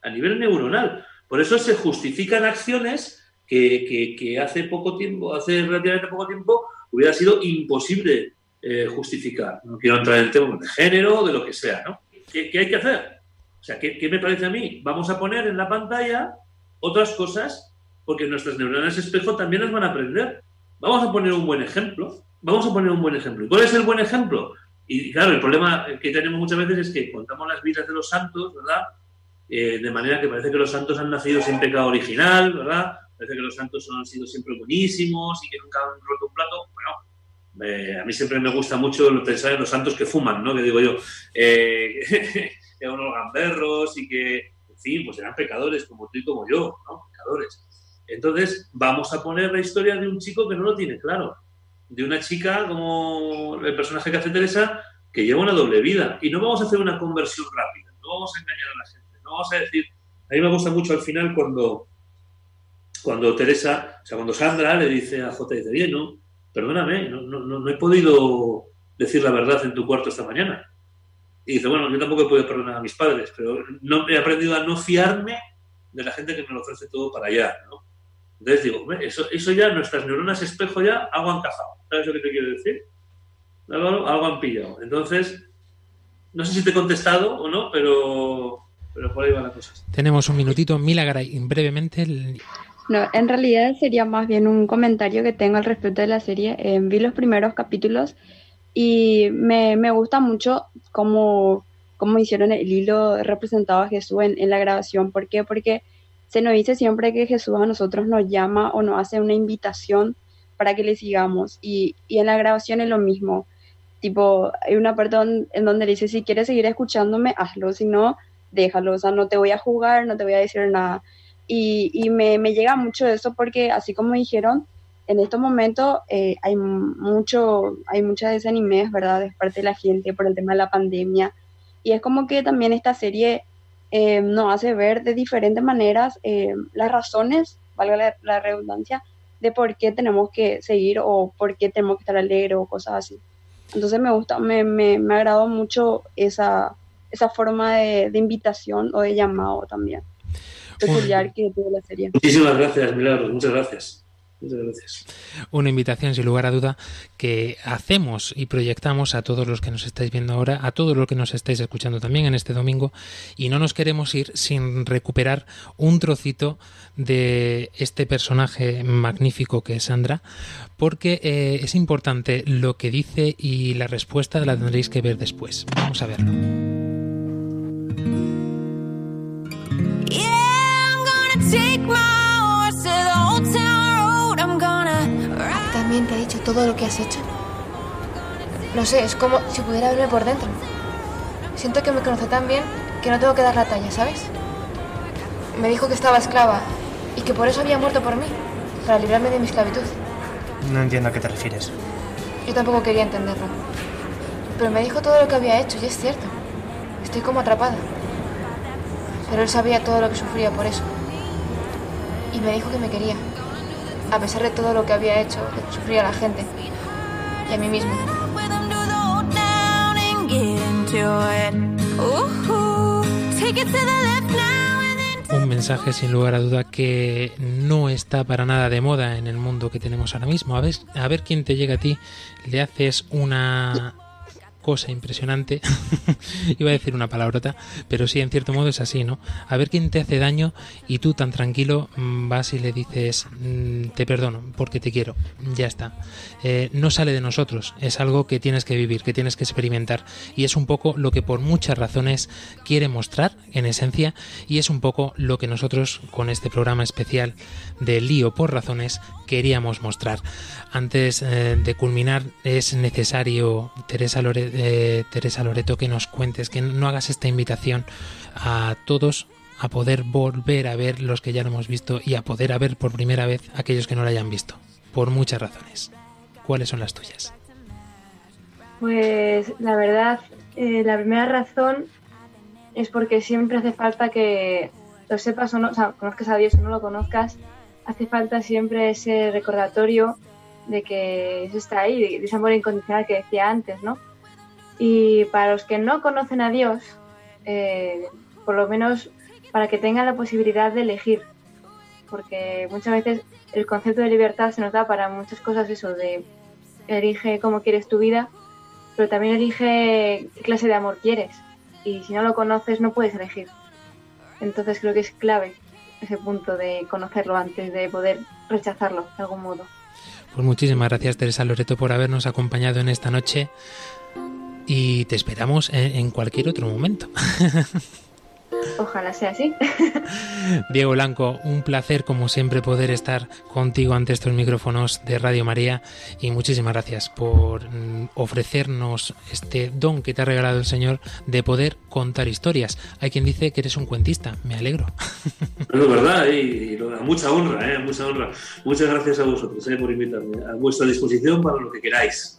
A nivel neuronal. Por eso se justifican acciones que, hace poco tiempo, hace relativamente poco tiempo, hubiera sido imposible eh, justificar. No quiero entrar en el tema de género, de lo que sea, ¿no? ¿Qué, qué hay que hacer? O sea, ¿qué, qué me parece a mí? Vamos a poner en la pantalla otras cosas porque nuestras neuronas espejo también las van a aprender. Vamos a poner un buen ejemplo. Vamos a poner un buen ejemplo. ¿Y cuál es el buen ejemplo? Y claro, el problema que tenemos muchas veces es que contamos las vidas de los santos, ¿verdad? Eh, de manera que parece que los santos han nacido sin pecado original, ¿verdad? Parece que los santos han sido siempre buenísimos y que nunca han roto un plato. Bueno, eh, a mí siempre me gusta mucho pensar en los santos que fuman, ¿no? Que digo yo, eh, que eran unos gamberros y que, en fin, pues eran pecadores como tú y como yo, ¿no? Pecadores. Entonces, vamos a poner la historia de un chico que no lo tiene claro, de una chica como el personaje que hace Teresa, que lleva una doble vida. Y no vamos a hacer una conversión rápida, no vamos a engañar a la gente, vamos a decir... A mí me gusta mucho al final cuando, cuando Teresa, o sea, cuando Sandra le dice a J. dice, no, perdóname, no, no, no, he podido decir la verdad en tu cuarto esta mañana. Y dice, bueno, yo tampoco he podido perdonar a mis padres, pero no, he aprendido a no fiarme de la gente que me lo ofrece todo para allá, ¿no? Entonces digo, "Hombre, eso, eso ya, nuestras neuronas espejo ya, algo han cazado. ¿Sabes lo que te quiero decir? Algo, algo han pillado. Entonces, no sé si te he contestado o no, pero, pero por ahí va la cosa.
Tenemos un minutito, Milagray, brevemente. el-
No, en realidad sería más bien un comentario que tengo al respecto de la serie. Eh, vi los primeros capítulos y me, me gusta mucho cómo, cómo hicieron el hilo representado a Jesús en, en la grabación. ¿Por qué? Porque se nos dice siempre que Jesús a nosotros nos llama o nos hace una invitación para que le sigamos. Y, y en la grabación es lo mismo. Tipo, hay una parte en donde dice, si quieres seguir escuchándome, hazlo, si no, déjalo. O sea, no te voy a jugar, no te voy a decir nada. Y, y me, me llega mucho eso porque, así como dijeron, en estos momentos eh, hay mucho, hay mucha desanimez, ¿verdad?, de parte de la gente por el tema de la pandemia. Y es como que también esta serie eh, nos hace ver de diferentes maneras eh, las razones, valga la, la redundancia, de por qué tenemos que seguir o por qué tenemos que estar alegres o cosas así. Entonces me gusta, me, me, me agradó mucho esa, esa forma de, de invitación o de llamado también peculiar que tuvo la serie.
Muchísimas gracias, Milagros, muchas gracias. Muchas gracias.
Una invitación, sin lugar a duda, que hacemos y proyectamos a todos los que nos estáis viendo ahora, a todos los que nos estáis escuchando también en este domingo, y no nos queremos ir sin recuperar un trocito de este personaje magnífico que es Sandra, porque eh, es importante lo que dice y la respuesta la tendréis que ver después. Vamos a verlo.
¿También te ha dicho todo lo que has hecho? No sé, es como si pudiera verme por dentro. Siento que me conoce tan bien que no tengo que dar la talla, ¿sabes? Me dijo que estaba esclava y que por eso había muerto por mí, para librarme de mi esclavitud.
No entiendo a qué te refieres.
Yo tampoco quería entenderlo. Pero me dijo todo lo que había hecho y es cierto. Estoy como atrapada. Pero él sabía todo lo que sufría por eso. Y me dijo que me quería, a pesar de todo lo que había hecho, que sufría a la gente y a mí mismo.
Un mensaje sin lugar a duda que no está para nada de moda en el mundo que tenemos ahora mismo. A ver, a ver quién te llega a ti, le haces una cosa impresionante. Iba a decir una palabrota, pero sí, en cierto modo es así, ¿no? A ver quién te hace daño y tú tan tranquilo mm, vas y le dices, mm, te perdono porque te quiero. Ya está. Eh, no sale de nosotros, es algo que tienes que vivir, que tienes que experimentar. Y es un poco lo que por muchas razones quiere mostrar, en esencia, y es un poco lo que nosotros con este programa especial de lío por razones queríamos mostrar. Antes eh, de culminar es necesario, Teresa, Lore, eh, Teresa Loreto, que nos cuentes, que no hagas esta invitación a todos a poder volver a ver los que ya lo hemos visto y a poder a ver por primera vez aquellos que no lo hayan visto, por muchas razones. ¿Cuáles son las tuyas?
Pues la verdad, eh, la primera razón es porque siempre hace falta que lo sepas o no, o sea, conozcas a Dios o no lo conozcas, hace falta siempre ese recordatorio de que eso está ahí, de ese amor incondicional que decía antes, ¿no? Y para los que no conocen a Dios, eh, por lo menos para que tengan la posibilidad de elegir, porque muchas veces el concepto de libertad se nos da para muchas cosas, eso de elige cómo quieres tu vida, pero también elige qué clase de amor quieres. Y si no lo conoces, no puedes elegir. Entonces creo que es clave ese punto de conocerlo antes de poder rechazarlo de algún modo.
Pues muchísimas gracias Teresa Loreto por habernos acompañado en esta noche y te esperamos en, en cualquier otro momento.
Ojalá sea así.
Diego Blanco, un placer como siempre poder estar contigo ante estos micrófonos de Radio María y muchísimas gracias por mm, ofrecernos este don que te ha regalado el Señor de poder contar historias. Hay quien dice que eres un cuentista, me alegro.
Es verdad, y, y mucha honra, ¿eh? mucha honra. Muchas gracias a vosotros ¿eh? por invitarme. A vuestra disposición para lo que queráis.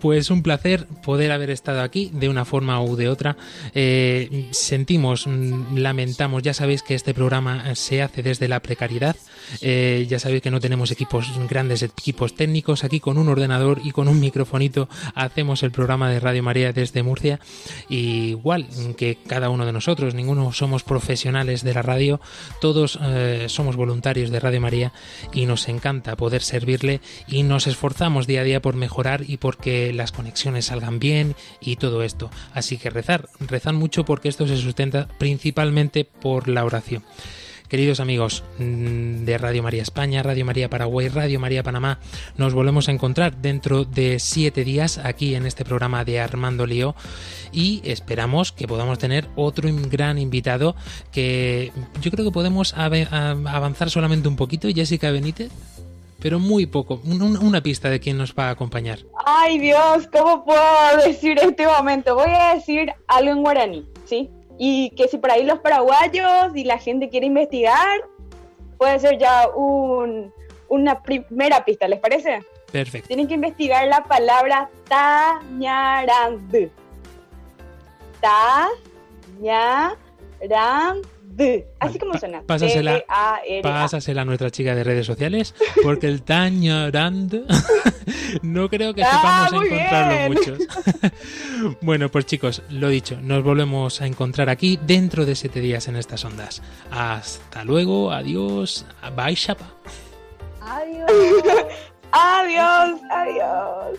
Pues un placer poder haber estado aquí de una forma u de otra. Eh, sentimos, mm, lamentamos, ya sabéis que este programa se hace desde la precariedad. Eh, ya sabéis que no tenemos equipos grandes, equipos técnicos. Aquí con un ordenador y con un microfonito hacemos el programa de Radio María desde Murcia. Y igual que cada uno de nosotros, ninguno somos profesionales de la radio, todos eh, somos voluntarios de Radio María y nos encanta poder servirle y nos esforzamos día a día por mejorar y por que las conexiones salgan bien y todo esto. Así que rezar, rezar mucho porque esto se sustenta principalmente por la oración. Queridos amigos mm, de Radio María España, Radio María Paraguay, Radio María Panamá, nos volvemos a encontrar dentro de siete días aquí en este programa de Armando Lío y esperamos que podamos tener otro gran invitado que yo creo que podemos avanzar solamente un poquito. Jessica Benítez pero muy poco. una pista de quién nos va a acompañar.
Ay Dios, ¿cómo puedo decir este momento? Voy a decir algo en guaraní, ¿sí? Y que si por ahí los paraguayos y la gente quiere investigar, puede ser ya un, una primera pista, ¿les parece?
Perfecto.
Tienen que investigar la palabra tañarand. Tañarand. D. Así como suena.
Pásasela, a nuestra chica de redes sociales, porque el tañorand no creo que sepamos
Ah, muy
encontrarlo
bien.
muchos. bueno, pues chicos, lo dicho, nos volvemos a encontrar aquí dentro de siete días en estas ondas. Hasta luego, adiós, bye, chapa.
Adiós. adiós, adiós.